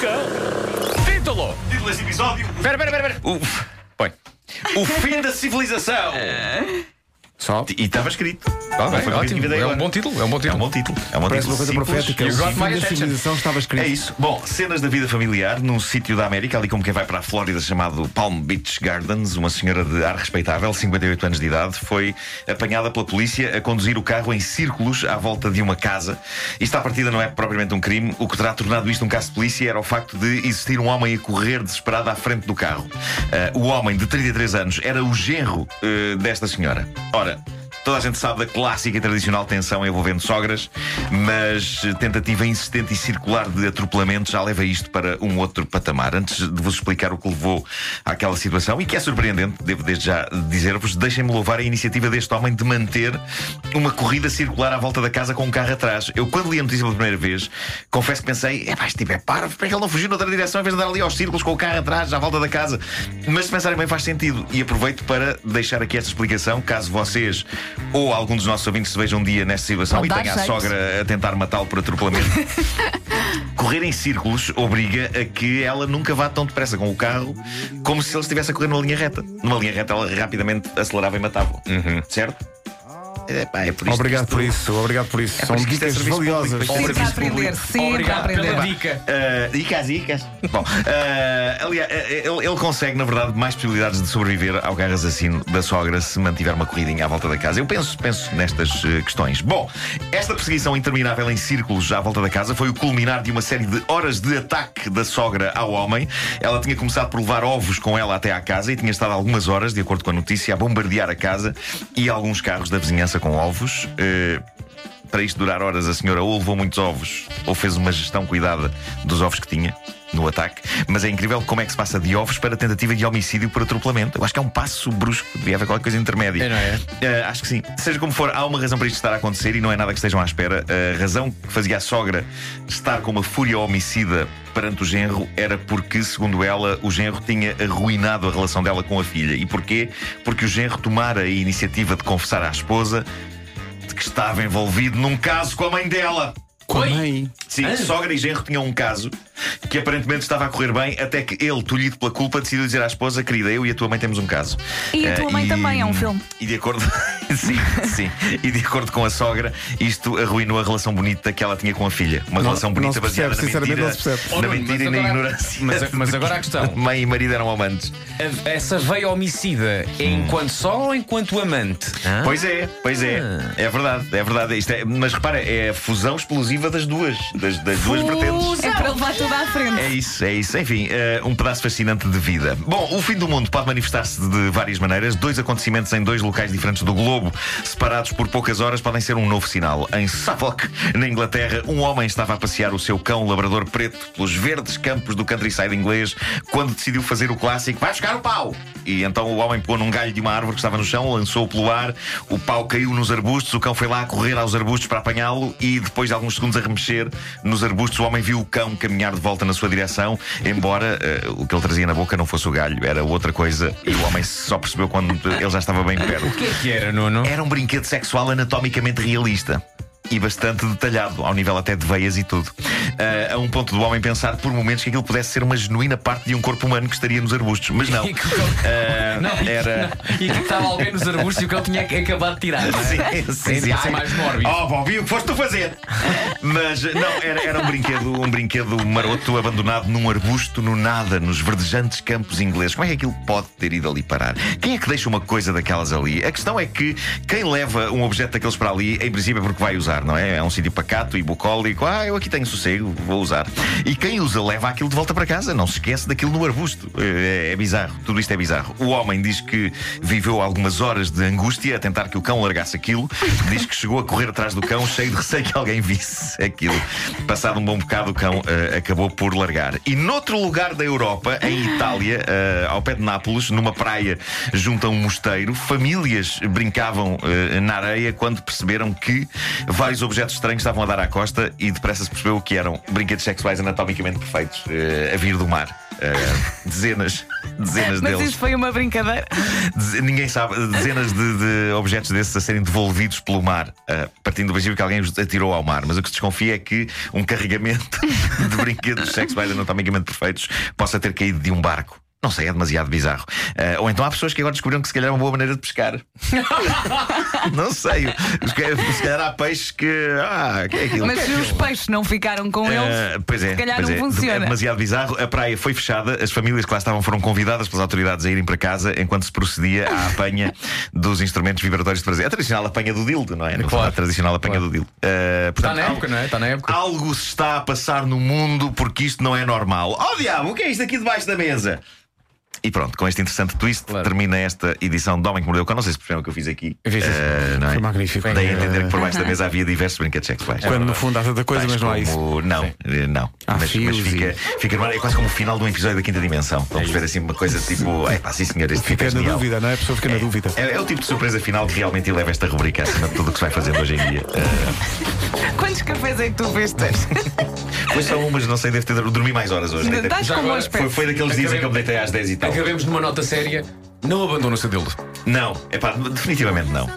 cão. Título. Título deste episódio: Espera, espera, espera. põe. o fim da civilização. Só. E estava escrito. Ah, bem, Foi ótimo. É um bom título. É um bom É um título. bom título. É um bom Parece uma título coisa simples. profética. You got my civilização estava escrito. É isso. Bom, cenas da vida familiar num sítio da América, ali como quem vai para a Flórida, chamado Palm Beach Gardens. Uma senhora de ar respeitável, 58 anos de idade, foi apanhada pela polícia a conduzir o carro em círculos à volta de uma casa. Isto, à partida, não é propriamente um crime. O que terá tornado isto um caso de polícia era o facto de existir um homem a correr desesperado à frente do carro. Ah, o homem, de 33 anos, era o genro eh, desta senhora. Ora. it. Toda a gente sabe da clássica e tradicional tensão envolvendo sogras, mas tentativa insistente e circular de atropelamento já leva isto para um outro patamar. Antes de vos explicar o que levou àquela situação, e que é surpreendente, devo desde já dizer-vos, deixem-me louvar a iniciativa deste homem de manter uma corrida circular à volta da casa com um carro atrás. Eu, quando li a notícia pela primeira vez, confesso que pensei, é pá, este tipo é parvo, é que ele não fugiu noutra direção em vez de andar ali aos círculos com o carro atrás, à volta da casa? Mas se pensarem bem, faz sentido. E aproveito para deixar aqui esta explicação, caso vocês ou algum dos nossos ouvintes se vejam um dia nesta situação e tenha a sogra a tentar matá-lo por atropelamento. Correr em círculos obriga a que ela nunca vá tão depressa com o carro como se ele estivesse a correr numa linha reta. Numa linha reta, ela rapidamente acelerava e matava. Certo? É, pá, é por isto Obrigado por isso, obrigado por isso. É São é dicas valiosas. público. Sempre a aprender, público. sempre a aprender. pela dica. Uh, dicas, dicas. Bom, uh, aliás, uh, ele, ele consegue, na verdade, mais possibilidades de sobreviver ao carro assassino da sogra se mantiver uma corridinha à volta da casa. Eu penso, penso nestas uh, questões. Bom, esta perseguição interminável em círculos à volta da casa foi o culminar de uma série de horas de ataque da sogra ao homem. Ela tinha começado por levar ovos com ela até à casa e tinha estado algumas horas, de acordo com a notícia, a bombardear a casa e alguns carros da vizinhança com ovos. Uh, para isto durar horas, a senhora ou levou muitos ovos ou fez uma gestão cuidada dos ovos que tinha no ataque. Mas é incrível como é que se passa de ovos para tentativa de homicídio por atropelamento. Eu acho que é um passo brusco, devia haver qualquer coisa intermédia. É, não é? Eh, acho que sim. Seja como for, há uma razão para isto estar a acontecer e não é nada que estejam à espera. A razão que fazia a sogra estar com uma fúria homicida perante o genro era porque, segundo ela, o genro tinha arruinado a relação dela com a filha. E porquê? Porque o genro tomara a iniciativa de confessar à esposa de que estava envolvido num caso com a mãe dela. Oi. Mãe, Sim, sogra e genro tinham um caso que aparentemente estava a correr bem, até que ele, tolhido pela culpa, decidiu dizer à esposa: Querida, eu e a tua mãe temos um caso. E a tua mãe também é um filme. E de acordo. sim, sim. E de acordo com a sogra, isto arruinou a relação bonita que ela tinha com a filha. Uma Não- relação bonita se baseada percebe, na mentira, não se percebe. na Oh, mentira e mas na agora- ignorância. mas- mas agora a questão. Mãe e marido eram amantes. A- Essa veia homicida é enquanto só ou enquanto amante? Hã? Pois é, pois é. Ah. É verdade, é verdade. Isto é- mas repara, é a fusão explosiva das duas, das, das duas vertentes. É para levar tudo à frente. É isso, é isso. Enfim, eh, um pedaço fascinante de vida. Bom, o fim do mundo pode manifestar-se de várias maneiras. Dois acontecimentos em dois locais diferentes do globo, separados por poucas horas, podem ser um novo sinal. Em Suffolk, na Inglaterra, um homem estava a passear o seu cão labrador preto pelos verdes campos do countryside inglês quando decidiu fazer o clássico: vai buscar o pau! E então o homem pôs num galho de uma árvore que estava no chão, lançou-o pelo ar, o pau caiu nos arbustos, o cão foi lá a correr aos arbustos para apanhá-lo e depois de alguns segundos a remexer nos arbustos, o homem viu o cão caminhar de volta na sua direção, embora eh, o que ele trazia na boca não fosse o galho, era outra coisa e o homem só percebeu quando ele já estava bem perto. O que é que era, Nuno? Era um brinquedo sexual anatomicamente realista. E bastante detalhado, ao nível até de veias e tudo. Ah, a um ponto do homem pensar por momentos que aquilo pudesse ser uma genuína parte de um corpo humano que estaria nos arbustos. Mas não. Ah, Não, era. não, E que estava alguém nos arbustos e o que ele tinha acabado de tirar. é? Sim, sim, sim. Ser mais mórbido. Oh, Bobby, o que foste tu fazer? Mas não, era, era um brinquedo, um brinquedo maroto abandonado num arbusto no nada, nos verdejantes campos ingleses. Como é que aquilo pode ter ido ali parar? Quem é que deixa uma coisa daquelas ali? A questão é que quem leva um objeto daqueles para ali, em princípio é porque vai usar, não é? É um sítio pacato e bucólico. Ah, eu aqui tenho sossego, vou usar. E quem usa leva aquilo de volta para casa, não se esquece daquilo no arbusto. É, é bizarro, tudo isto é bizarro. O homem diz que viveu algumas horas de angústia a tentar que o cão largasse aquilo. Diz que chegou a correr atrás do cão, cheio de receio que alguém visse aquilo. Passado um bom bocado, o cão eh, acabou por largar. E noutro lugar da Europa, em Itália, eh, ao pé de Nápoles, numa praia junto a um mosteiro, famílias brincavam eh, na areia quando perceberam que vários objetos estranhos estavam a dar à costa e depressa se percebeu o que eram. brinquedos sexuais anatomicamente perfeitos eh, a vir do mar. Eh, dezenas, dezenas Mas deles. isso foi uma brincadeira. Deze- Ninguém sabe, dezenas de, de objetos desses a serem devolvidos pelo mar, eh, partindo do princípio que alguém os atirou ao mar. Mas o que se desconfia é que um carregamento de brinquedos sexuais anatomicamente perfeitos possa ter caído de um barco. Não sei, é demasiado bizarro. Eh, ou então há pessoas que agora descobriram que se calhar é uma boa maneira de pescar. não sei. Se calhar- há peixes que. Ah, que é aquilo? Mas se os peixes não ficaram com Eh, eles, pois é, se calhar pois não é. funciona. É demasiado bizarro. A praia foi fechada, as famílias que lá estavam foram convidadas pelas autoridades a irem para casa enquanto se procedia à apanha dos instrumentos vibratórios de prazer. A tradicional apanha do dildo, não é? Claro. fundo, a tradicional apanha do dildo. Está portanto, na algo- época, não é? Está na época. Algo se está a passar no mundo porque isto não é normal. Oh diabo, o que é isto aqui debaixo da mesa? E pronto, com este interessante twist, Claro. termina esta edição de Homem que Mordeu o Cão. Não sei se perceberam o que eu fiz aqui. Eu fiz isso. Eh, não é? Foi magnífico. Dei a entender Eh, que por baixo da mesa havia diversos brinquedos sexuais. Quando no fundo há tanta coisa, mas não há isso. Não, eh, não. Há mas, mas fica, fica. É quase como o final de um episódio da quinta dimensão. Estão a perceber assim uma coisa tipo. É pá, sim senhor, este tipo Fica é na genial. dúvida, não é? A pessoa fica na dúvida. É, é o tipo de surpresa final que realmente eleva esta rubrica acima de tudo o que se vai fazendo hoje em dia. Eh, Quantos cafés é que tu veste? Pois são umas, não sei, deve ter dormi mais horas hoje. Deitei- Estás Já com agora. Foi, foi daqueles dias em que eu me deitei às 10 e tal. Acabemos numa nota séria. Não abandona o seu dildo. Não, é pá, definitivamente não.